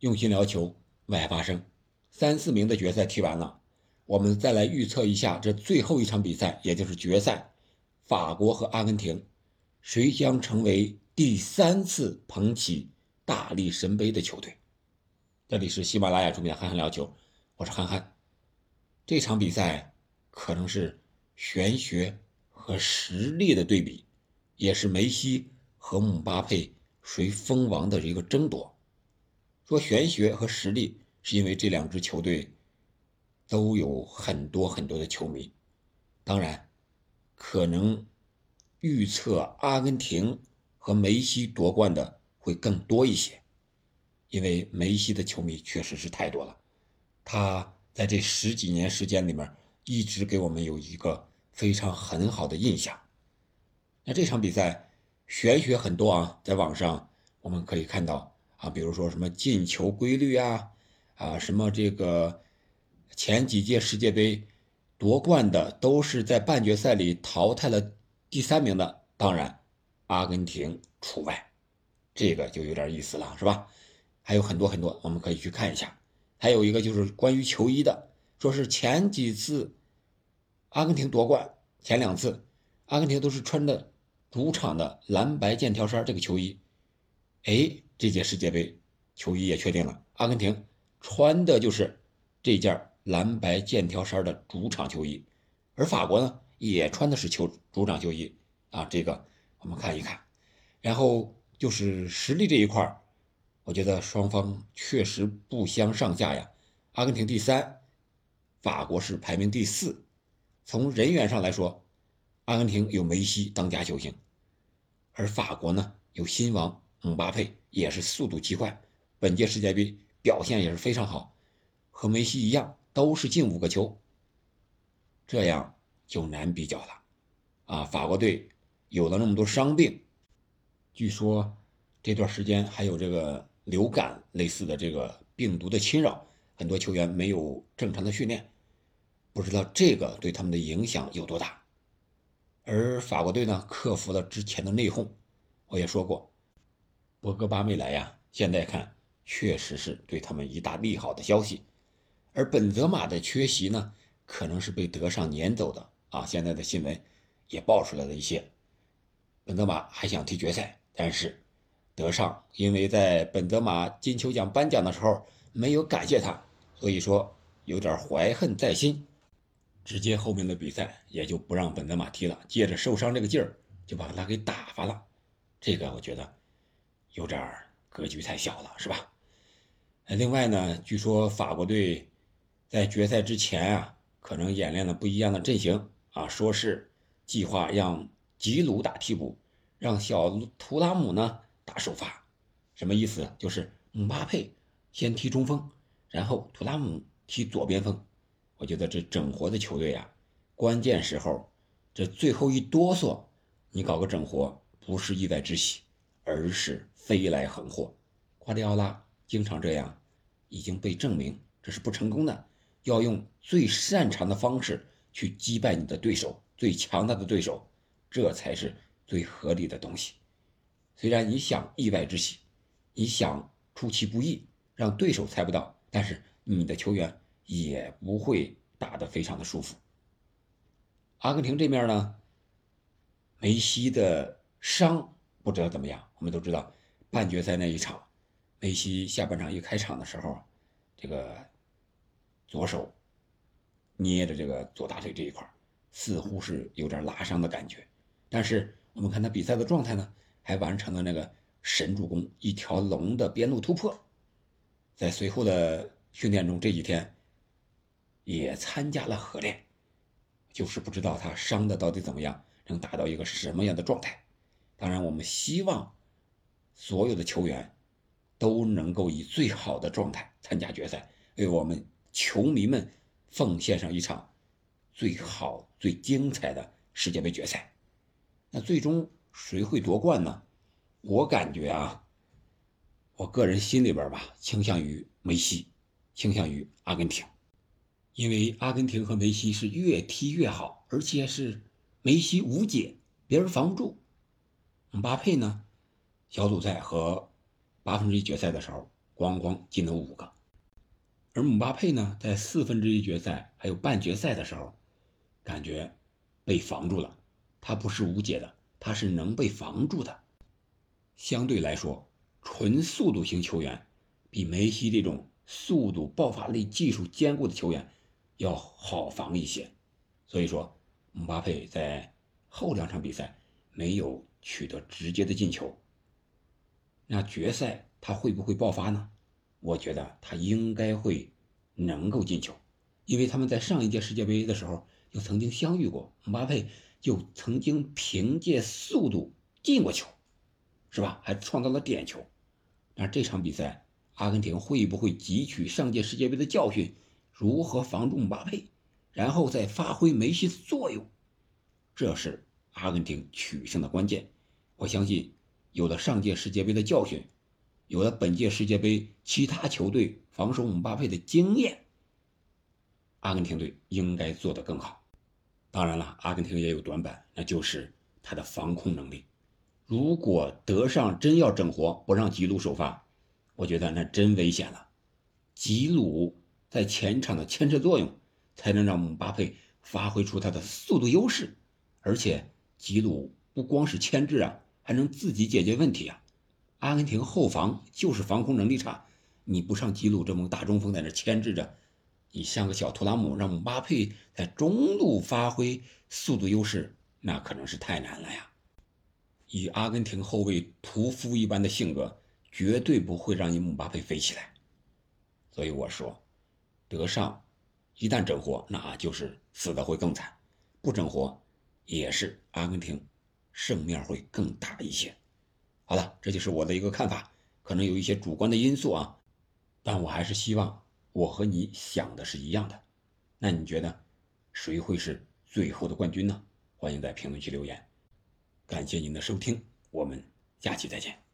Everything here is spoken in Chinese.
用心聊球，为爱发声。三四名的决赛踢完了，我们再来预测一下这最后一场比赛，也就是决赛，法国和阿根廷，谁将成为第三次捧起大力神杯的球队？这里是喜马拉雅出品的《憨憨聊球》，我是憨憨。这场比赛可能是玄学和实力的对比，也是梅西和姆巴佩谁封王的一个争夺。说玄学和实力，是因为这两支球队都有很多很多的球迷。当然，可能预测阿根廷和梅西夺冠的会更多一些，因为梅西的球迷确实是太多了。他在这十几年时间里面，一直给我们有一个非常很好的印象。那这场比赛玄学很多啊，在网上我们可以看到。啊，比如说什么进球规律啊，啊，什么这个前几届世界杯夺冠的都是在半决赛里淘汰了第三名的，当然阿根廷除外，这个就有点意思了，是吧？还有很多很多，我们可以去看一下。还有一个就是关于球衣的，说是前几次阿根廷夺冠，前两次阿根廷都是穿的主场的蓝白剑条衫这个球衣，哎。这届世界杯球衣也确定了，阿根廷穿的就是这件蓝白剑条衫的主场球衣，而法国呢也穿的是球主场球衣啊。这个我们看一看，然后就是实力这一块我觉得双方确实不相上下呀。阿根廷第三，法国是排名第四。从人员上来说，阿根廷有梅西当家球星，而法国呢有新王。姆巴佩也是速度极快，本届世界杯表现也是非常好，和梅西一样都是进五个球，这样就难比较了。啊，法国队有了那么多伤病，据说这段时间还有这个流感类似的这个病毒的侵扰，很多球员没有正常的训练，不知道这个对他们的影响有多大。而法国队呢，克服了之前的内讧，我也说过。博格巴没来呀，现在看确实是对他们一大利好的消息。而本泽马的缺席呢，可能是被德尚撵走的啊。现在的新闻也爆出来了一些，本泽马还想踢决赛，但是德尚因为在本泽马金球奖颁奖的时候没有感谢他，所以说有点怀恨在心，直接后面的比赛也就不让本泽马踢了，借着受伤这个劲儿就把他给打发了。这个我觉得。有点格局太小了，是吧？另外呢，据说法国队在决赛之前啊，可能演练了不一样的阵型啊，说是计划让吉鲁打替补，让小图拉姆呢打首发。什么意思？就是姆巴佩先踢中锋，然后图拉姆踢左边锋。我觉得这整活的球队啊，关键时候这最后一哆嗦，你搞个整活不是意外之喜。而是飞来横祸，瓜迪奥拉经常这样，已经被证明这是不成功的。要用最擅长的方式去击败你的对手，最强大的对手，这才是最合理的东西。虽然你想意外之喜，你想出其不意，让对手猜不到，但是你的球员也不会打得非常的舒服。阿根廷这面呢，梅西的伤。不知道怎么样，我们都知道，半决赛那一场，梅西下半场一开场的时候，这个左手捏着这个左大腿这一块，似乎是有点拉伤的感觉。但是我们看他比赛的状态呢，还完成了那个神助攻，一条龙的边路突破。在随后的训练中，这几天也参加了合练，就是不知道他伤的到底怎么样，能达到一个什么样的状态。当然，我们希望所有的球员都能够以最好的状态参加决赛，为我们球迷们奉献上一场最好、最精彩的世界杯决赛。那最终谁会夺冠呢？我感觉啊，我个人心里边吧，倾向于梅西，倾向于阿根廷，因为阿根廷和梅西是越踢越好，而且是梅西无解，别人防不住。姆巴佩呢？小组赛和八分之一决赛的时候咣咣进了五个。而姆巴佩呢，在四分之一决赛还有半决赛的时候，感觉被防住了。他不是无解的，他是能被防住的。相对来说，纯速度型球员比梅西这种速度、爆发力、技术兼顾的球员要好防一些。所以说，姆巴佩在后两场比赛没有取得直接的进球。那决赛他会不会爆发呢？我觉得他应该会能够进球，因为他们在上一届世界杯的时候就曾经相遇过，姆巴佩就曾经凭借速度进过球，是吧？还创造了点球。那这场比赛，阿根廷会不会汲取上届世界杯的教训，如何防住姆巴佩，然后再发挥梅西的作用？这是阿根廷取胜的关键。我相信，有了上届世界杯的教训。有了本届世界杯其他球队防守姆巴佩的经验，阿根廷队应该做得更好。当然了，阿根廷也有短板，那就是他的防控能力。如果德尚真要整活，不让吉鲁首发，我觉得那真危险了。吉鲁在前场的牵制作用，才能让姆巴佩发挥出他的速度优势。而且吉鲁不光是牵制啊，还能自己解决问题啊。阿根廷后防就是防空能力差，你不上吉鲁这么大中锋在那牵制着，你像个小图拉姆让姆巴佩在中路发挥速度优势，那可能是太难了呀。以阿根廷后卫屠夫一般的性格，绝对不会让你姆巴佩飞起来。所以我说，德尚一旦整活，那就是死的会更惨；不整活，也是阿根廷胜面会更大一些。好了，这就是我的一个看法，可能有一些主观的因素啊，但我还是希望我和你想的是一样的。那你觉得谁会是最后的冠军呢？欢迎在评论区留言。感谢您的收听，我们下期再见。